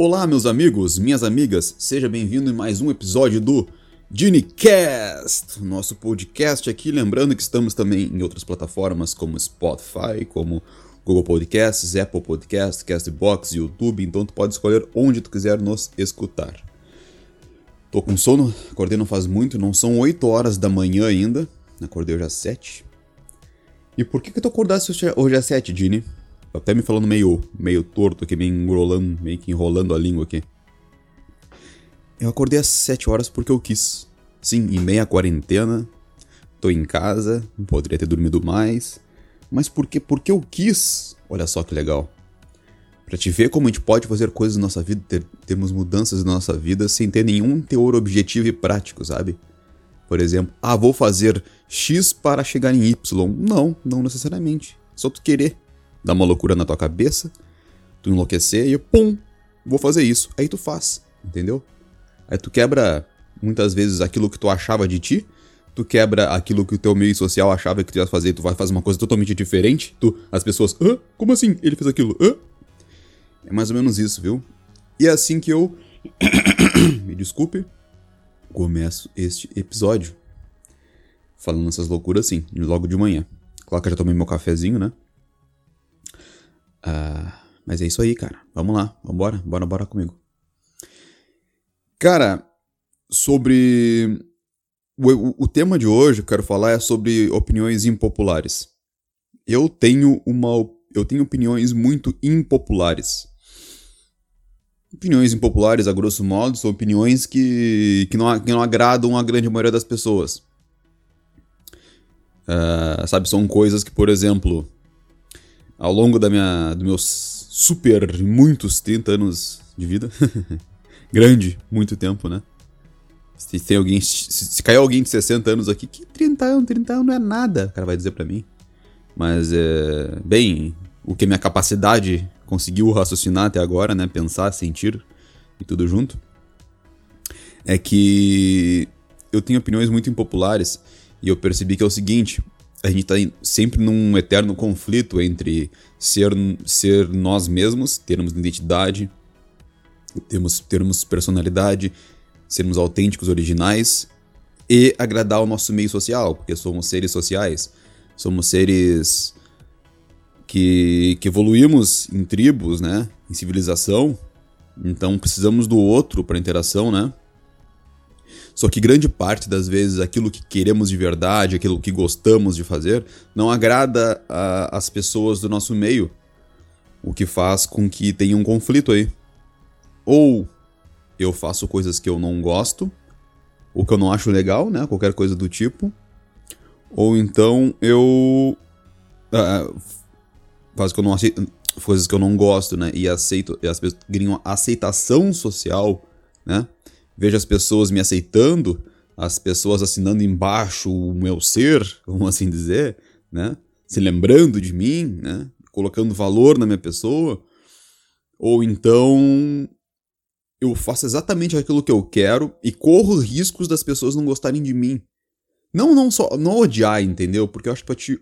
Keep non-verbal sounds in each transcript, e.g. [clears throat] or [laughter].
Olá, meus amigos, minhas amigas, seja bem-vindo em mais um episódio do GenieCast, nosso podcast aqui. Lembrando que estamos também em outras plataformas como Spotify, como Google Podcasts, Apple Podcasts, Castbox, YouTube, então tu pode escolher onde tu quiser nos escutar. Tô com sono, acordei não faz muito, não são 8 horas da manhã ainda, acordei hoje às 7. E por que que tu acordasse hoje às 7, Até me falando meio, meio torto aqui, meio enrolando, meio que enrolando a língua aqui. Eu acordei às 7 horas porque eu quis. Sim, em meia quarentena, tô em casa, poderia ter dormido mais. Mas por quê? Porque eu quis. Olha só que legal. Pra te ver como a gente pode fazer coisas na nossa vida, ter, termos mudanças na nossa vida sem ter nenhum teor objetivo e prático, sabe? Por exemplo, ah, vou fazer X para chegar em Y. Não, não necessariamente. Só tu querer dá uma loucura na tua cabeça, tu enlouquecer e pum, vou fazer isso. Aí tu faz, entendeu? Aí tu quebra muitas vezes aquilo que tu achava de ti, tu quebra aquilo que o teu meio social achava que tu ia fazer, tu vai fazer uma coisa totalmente diferente, tu, as pessoas, hã? Como assim? Ele fez aquilo, hã? É mais ou menos isso, viu? E é assim que eu, [coughs] me desculpe, começo este episódio. Falando essas loucuras assim, logo de manhã. Claro que eu já tomei meu cafezinho, né? Uh, mas é isso aí, cara. Vamos lá, vambora, bora, bora comigo. Cara, sobre. O, o, o, tema de hoje, eu quero falar, é sobre opiniões impopulares. Eu tenho uma. Eu tenho opiniões muito impopulares. Opiniões impopulares, a grosso modo, são opiniões que, que, não, que não agradam a grande maioria das pessoas. Uh, sabe, são coisas que, por exemplo, ao longo da minha, dos meus super, muitos 30 anos de vida. [laughs] Grande, muito tempo, né? Se tem alguém. Se, se caiu alguém de 60 anos aqui, que 30 anos, 30 anos não é nada, o cara vai dizer para mim. Mas é. Bem, o que minha capacidade conseguiu raciocinar até agora, né? Pensar, sentir e tudo junto. É que eu tenho opiniões muito impopulares e eu percebi que é o seguinte: a gente está sempre num eterno conflito entre ser, ser nós mesmos, termos identidade, termos, termos personalidade, sermos autênticos, originais e agradar o nosso meio social, porque somos seres sociais, somos seres que, que evoluímos em tribos, né, em civilização, então precisamos do outro para interação, né? Só que grande parte das vezes aquilo que queremos de verdade, aquilo que gostamos de fazer, não agrada as pessoas do nosso meio. O que faz com que tenha um conflito aí. Ou eu faço coisas que eu não gosto, ou que eu não acho legal, né? Qualquer coisa do tipo. Ou então eu. Uh, faço que eu não aceito. Coisas que eu não gosto, né? E aceito. E as pessoas ganham aceitação social, né? Vejo as pessoas me aceitando, as pessoas assinando embaixo o meu ser, [laughs] vamos assim dizer, né? Se lembrando de mim, né? Colocando valor na minha pessoa. Ou então eu faço exatamente aquilo que eu quero e corro riscos das pessoas não gostarem de mim. Não, não só, não odiar, entendeu? Porque eu acho que te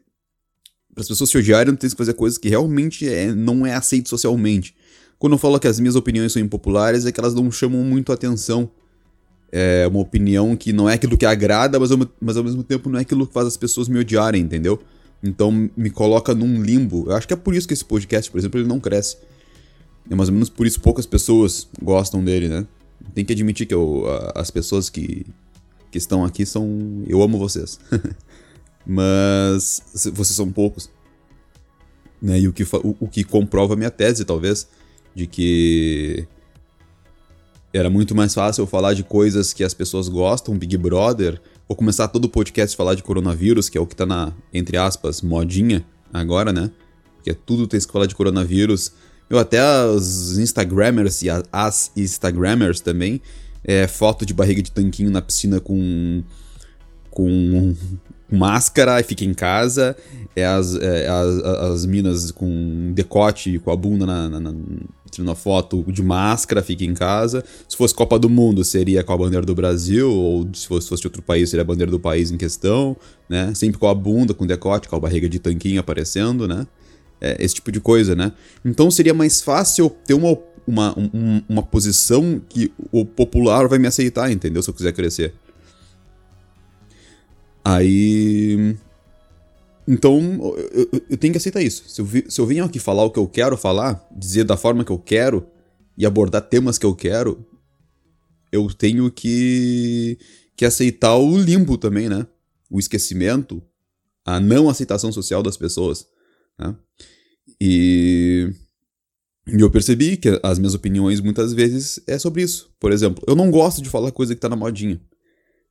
para as pessoas se odiarem, não tem que fazer coisas que realmente é, não é aceito socialmente. Quando eu falo que as minhas opiniões são impopulares, é que elas não chamam muito atenção é uma opinião que não é aquilo que agrada, mas ao, mas ao mesmo tempo não é aquilo que faz as pessoas me odiarem, entendeu? Então me coloca num limbo. Eu acho que é por isso que esse podcast, por exemplo, ele não cresce. É mais ou menos por isso poucas pessoas gostam dele, né? Tem que admitir que eu, as pessoas que, que estão aqui são. Eu amo vocês. [laughs] mas vocês são poucos. Né? E o que, o, o que comprova a minha tese, talvez, de que era muito mais fácil eu falar de coisas que as pessoas gostam, Big Brother, ou começar todo o podcast a falar de coronavírus, que é o que tá na, entre aspas, modinha agora, né? Porque tudo tem que falar de coronavírus. Eu até os Instagrammers e as Instagrammers também, é, foto de barriga de tanquinho na piscina com com máscara e fica em casa, é as, é as, as minas com decote com a bunda na, na, na, tirando a foto de máscara, fica em casa. Se fosse Copa do Mundo, seria com a bandeira do Brasil, ou se fosse, fosse outro país, seria a bandeira do país em questão, né? Sempre com a bunda, com decote, com a barriga de tanquinho aparecendo, né? É, esse tipo de coisa, né? Então seria mais fácil ter uma, uma, um, uma posição que o popular vai me aceitar, entendeu? Se eu quiser crescer. Aí. Então, eu, eu, eu tenho que aceitar isso. Se eu, se eu venho aqui falar o que eu quero falar, dizer da forma que eu quero e abordar temas que eu quero, eu tenho que, que aceitar o limbo também, né? O esquecimento, a não aceitação social das pessoas. Né? E, e eu percebi que as minhas opiniões muitas vezes é sobre isso. Por exemplo, eu não gosto de falar coisa que tá na modinha.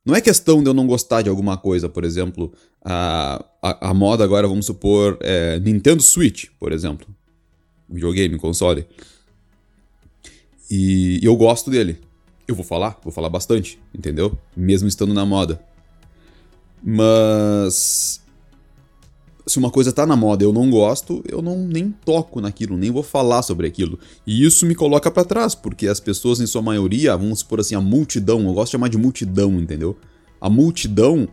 Não é questão de eu não gostar de alguma coisa, por exemplo, a, a, a moda agora, vamos supor, é Nintendo Switch, por exemplo. Videogame, console. E, e eu gosto dele. Eu vou falar, vou falar bastante, entendeu? Mesmo estando na moda. Mas se uma coisa tá na moda e eu não gosto, eu não nem toco naquilo, nem vou falar sobre aquilo. E isso me coloca para trás, porque as pessoas, em sua maioria, vamos supor assim, a multidão, eu gosto de chamar de multidão, entendeu? A multidão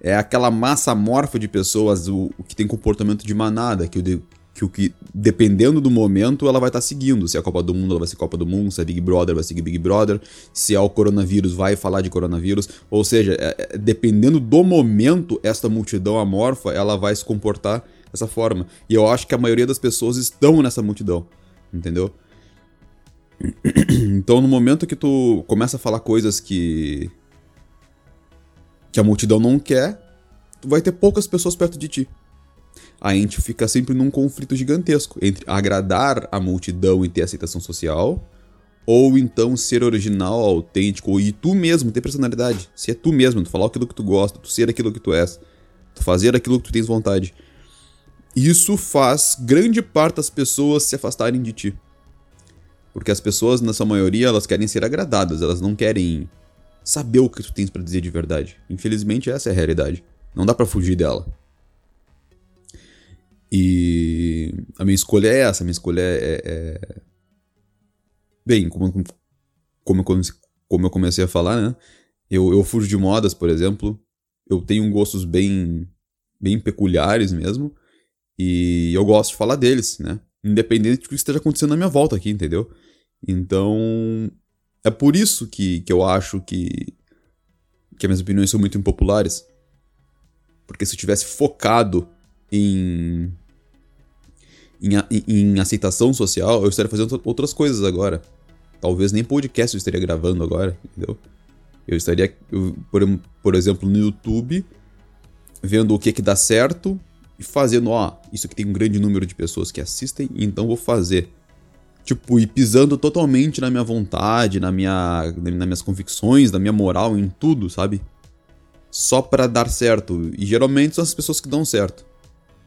é aquela massa amorfa de pessoas o, que tem comportamento de manada, que de, que o que, dependendo do momento, ela vai estar tá seguindo. Se é a Copa do Mundo, ela vai ser Copa do Mundo. Se é Big Brother, vai seguir Big Brother. Se é o coronavírus, vai falar de coronavírus. Ou seja, é, é, dependendo do momento, esta multidão amorfa, ela vai se comportar dessa forma. E eu acho que a maioria das pessoas estão nessa multidão. Entendeu? [clears throat] Então, no momento que tu começa a falar coisas que. que a multidão não quer, tu vai ter poucas pessoas perto de ti a gente fica sempre num conflito gigantesco entre agradar a multidão e ter aceitação social, ou então ser original, autêntico, e tu mesmo ter personalidade. Se é tu mesmo, tu falar aquilo que tu gosta, tu ser aquilo que tu és, tu fazer aquilo que tu tens vontade. Isso faz grande parte das pessoas se afastarem de ti. Porque as pessoas, na sua maioria, elas querem ser agradadas, elas não querem saber o que tu tens para dizer de verdade. Infelizmente, essa é a realidade. Não dá para fugir dela. E a minha escolha é essa, a minha escolha é. é... Bem, como, como, eu, como eu comecei a falar, né? Eu, eu fujo de modas, por exemplo. Eu tenho gostos bem, bem peculiares mesmo. E eu gosto de falar deles, né? Independente do que esteja acontecendo na minha volta aqui, entendeu? Então, é por isso que, que eu acho que, que as minhas opiniões são muito impopulares. Porque se eu tivesse focado em em, em aceitação social, eu estaria fazendo outras coisas agora. Talvez nem podcast eu estaria gravando agora, entendeu? Eu estaria, eu, por, por exemplo, no YouTube, vendo o que que dá certo e fazendo, ó, isso aqui tem um grande número de pessoas que assistem, então vou fazer. Tipo, e pisando totalmente na minha vontade, na minha, nas minhas convicções, na minha moral, em tudo, sabe? Só para dar certo. E geralmente são as pessoas que dão certo.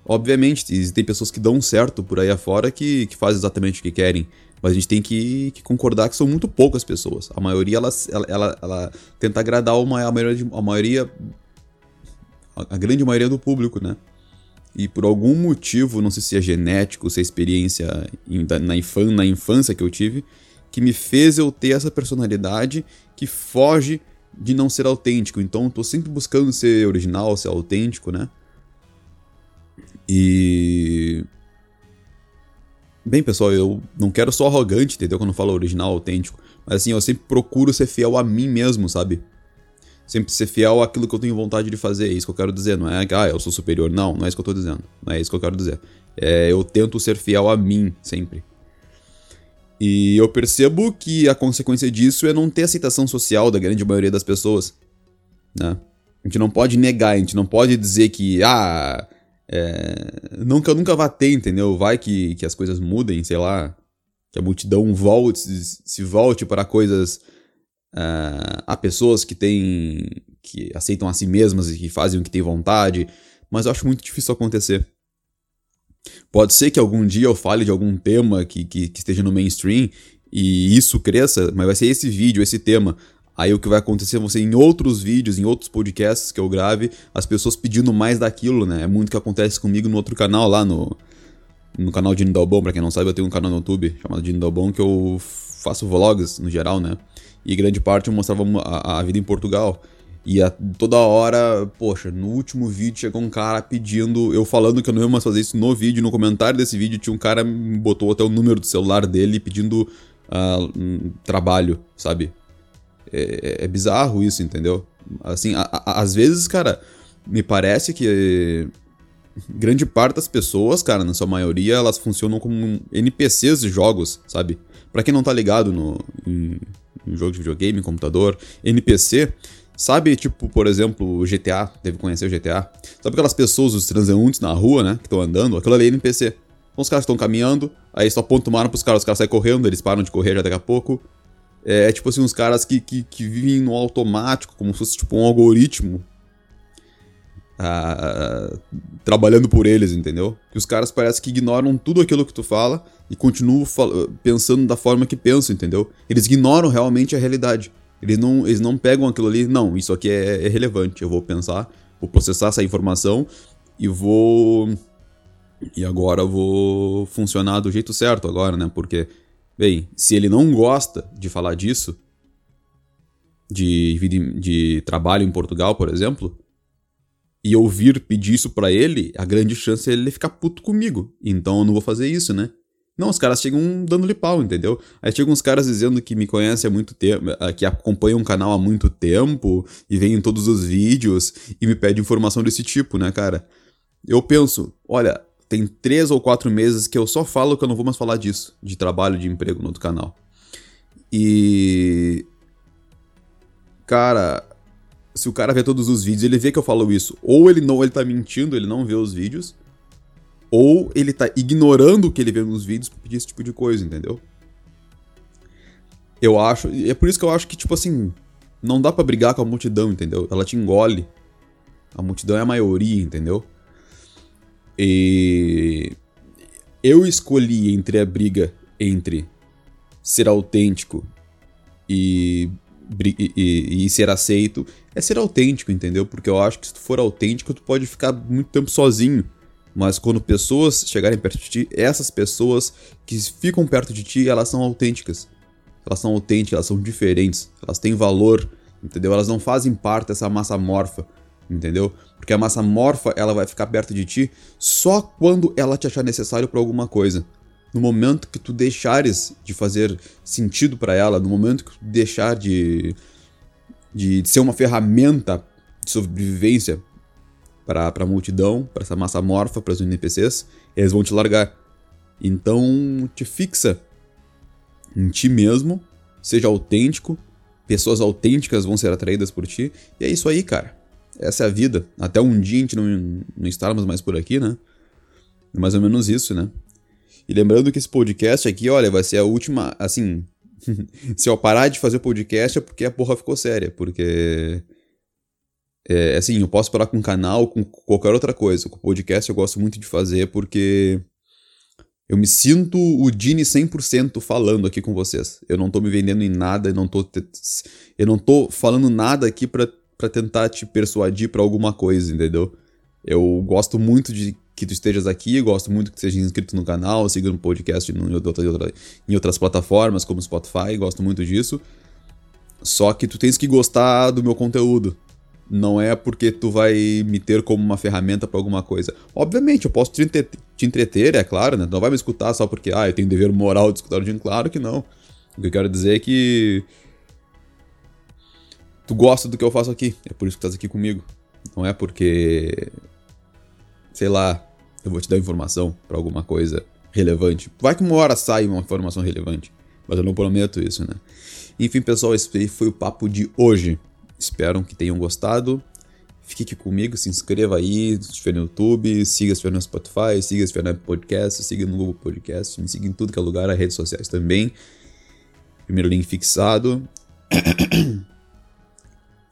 Obviamente, existem pessoas que dão certo por aí afora que, que fazem exatamente o que querem. Mas a gente tem que, que concordar que são muito poucas pessoas. A maioria, ela, ela, ela, ela tenta agradar uma, a maioria, a maioria. A grande maioria do público, né? E por algum motivo, não sei se é genético, se é experiência na, infan, na infância que eu tive, que me fez eu ter essa personalidade que foge de não ser autêntico. Então, eu tô sempre buscando ser original, ser autêntico, né? E. Bem, pessoal, eu não quero ser arrogante, entendeu? Quando eu falo original, autêntico. Mas assim, eu sempre procuro ser fiel a mim mesmo, sabe? Sempre ser fiel àquilo que eu tenho vontade de fazer. É isso que eu quero dizer. Não é que, ah, eu sou superior. Não, não é isso que eu tô dizendo. Não é isso que eu quero dizer. É, eu tento ser fiel a mim, sempre. E eu percebo que a consequência disso é não ter aceitação social da grande maioria das pessoas. Né? A gente não pode negar, a gente não pode dizer que, ah, é, nunca eu nunca vá ter, entendeu? Vai que, que as coisas mudem, sei lá. Que a multidão volte, se volte para coisas. Uh, pessoas que têm. que aceitam a si mesmas e que fazem o que têm vontade. Mas eu acho muito difícil acontecer. Pode ser que algum dia eu fale de algum tema que, que, que esteja no mainstream e isso cresça, mas vai ser esse vídeo, esse tema. Aí o que vai acontecer você em outros vídeos, em outros podcasts que eu grave, as pessoas pedindo mais daquilo, né? É muito que acontece comigo no outro canal lá no no canal de Nindalbon, pra quem não sabe, eu tenho um canal no YouTube chamado de Nindalbon que eu faço vlogs no geral, né? E grande parte eu mostrava a, a vida em Portugal. E a, toda hora, poxa, no último vídeo chegou um cara pedindo, eu falando que eu não ia mais fazer isso no vídeo, no comentário desse vídeo tinha um cara, botou até o número do celular dele pedindo uh, trabalho, sabe? É, é, bizarro isso, entendeu? Assim, a, a, às vezes, cara, me parece que grande parte das pessoas, cara, na sua maioria, elas funcionam como NPCs de jogos, sabe? Pra quem não tá ligado no, em, em jogo de videogame, computador, NPC, sabe, tipo, por exemplo, o GTA, deve conhecer o GTA. Sabe aquelas pessoas, os transeuntes na rua, né, que estão andando? Aquilo ali é NPC. Então os caras estão caminhando, aí só aponta uma arma pros caras, os caras saem correndo, eles param de correr já daqui a pouco. É, é tipo assim, uns caras que, que, que vivem no automático, como se fosse tipo um algoritmo. Ah, trabalhando por eles, entendeu? Que os caras parecem que ignoram tudo aquilo que tu fala e continuam pensando da forma que pensam, entendeu? Eles ignoram realmente a realidade. Eles não, eles não pegam aquilo ali, não, isso aqui é, é relevante. Eu vou pensar, vou processar essa informação e vou. E agora vou funcionar do jeito certo agora, né? Porque Bem, se ele não gosta de falar disso, de, de, de trabalho em Portugal, por exemplo, e ouvir pedir isso para ele, a grande chance é ele ficar puto comigo. Então eu não vou fazer isso, né? Não, os caras chegam dando-lhe pau, entendeu? Aí chegam uns caras dizendo que me conhecem há muito tempo, eh, que acompanham o canal há muito tempo e veem todos os vídeos e me pedem informação desse tipo, né, cara? Eu penso, olha, tem três ou quatro meses que eu só falo que eu não vou mais falar disso, de trabalho, de emprego no outro canal. E. Cara, se o cara vê todos os vídeos, ele vê que eu falo isso. Ou ele não, ele tá mentindo, ele não vê os vídeos. Ou ele tá ignorando o que ele vê nos vídeos pra pedir esse tipo de coisa, entendeu? Eu acho. É por isso que eu acho que, tipo assim. Não dá para brigar com a multidão, entendeu? Ela te engole. A multidão é a maioria, entendeu? E eu escolhi entre a briga entre ser autêntico e, e, e, ser aceito é ser autêntico, entendeu? Porque eu acho que se tu for autêntico, tu pode ficar muito tempo sozinho. Mas quando pessoas chegarem perto de ti, essas pessoas que ficam perto de ti, elas são autênticas. Elas são autênticas, elas são diferentes, elas têm valor, entendeu? Elas não fazem parte dessa massa morfa entendeu? Porque a massa morfa ela vai ficar perto de ti só quando ela te achar necessário para alguma coisa. No momento que tu deixares de fazer sentido para ela, no momento que tu deixar de, de ser uma ferramenta de sobrevivência para a multidão, para essa massa morfa, para os NPCs, eles vão te largar. Então, te fixa em ti mesmo, seja autêntico, pessoas autênticas vão ser atraídas por ti, e é isso aí, cara. Essa é a vida. Até um dia a gente não, não estarmos mais por aqui, né? É mais ou menos isso, né? E lembrando que esse podcast aqui, olha, vai ser a última. Assim, [laughs] se eu parar de fazer podcast é porque a porra ficou séria. Porque. É, assim, eu posso parar com o canal, com qualquer outra coisa. Com o podcast eu gosto muito de fazer porque. Eu me sinto o Dini 100% falando aqui com vocês. Eu não tô me vendendo em nada, eu não tô, eu não tô falando nada aqui pra para tentar te persuadir para alguma coisa, entendeu? Eu gosto muito de que tu estejas aqui, gosto muito que seja inscrito no canal, siga no podcast no, em, outra, em outras plataformas como Spotify, gosto muito disso. Só que tu tens que gostar do meu conteúdo. Não é porque tu vai me ter como uma ferramenta para alguma coisa. Obviamente, eu posso te, te entreter, é claro, né? Tu não vai me escutar só porque, ah, eu tenho dever moral de escutar o Jim. Claro que não. O que eu quero dizer é que tu gosta do que eu faço aqui. É por isso que estás aqui comigo. Não é porque. Sei lá, eu vou te dar informação para alguma coisa relevante. Vai que uma hora sai uma informação relevante. Mas eu não prometo isso, né? Enfim, pessoal, esse foi o papo de hoje. Espero que tenham gostado. Fique aqui comigo, se inscreva aí, se estiver no YouTube, siga se estiver no Spotify, siga se no Podcast, siga no Google Podcast, me siga em tudo que é lugar, as redes sociais também. Primeiro link fixado. [coughs]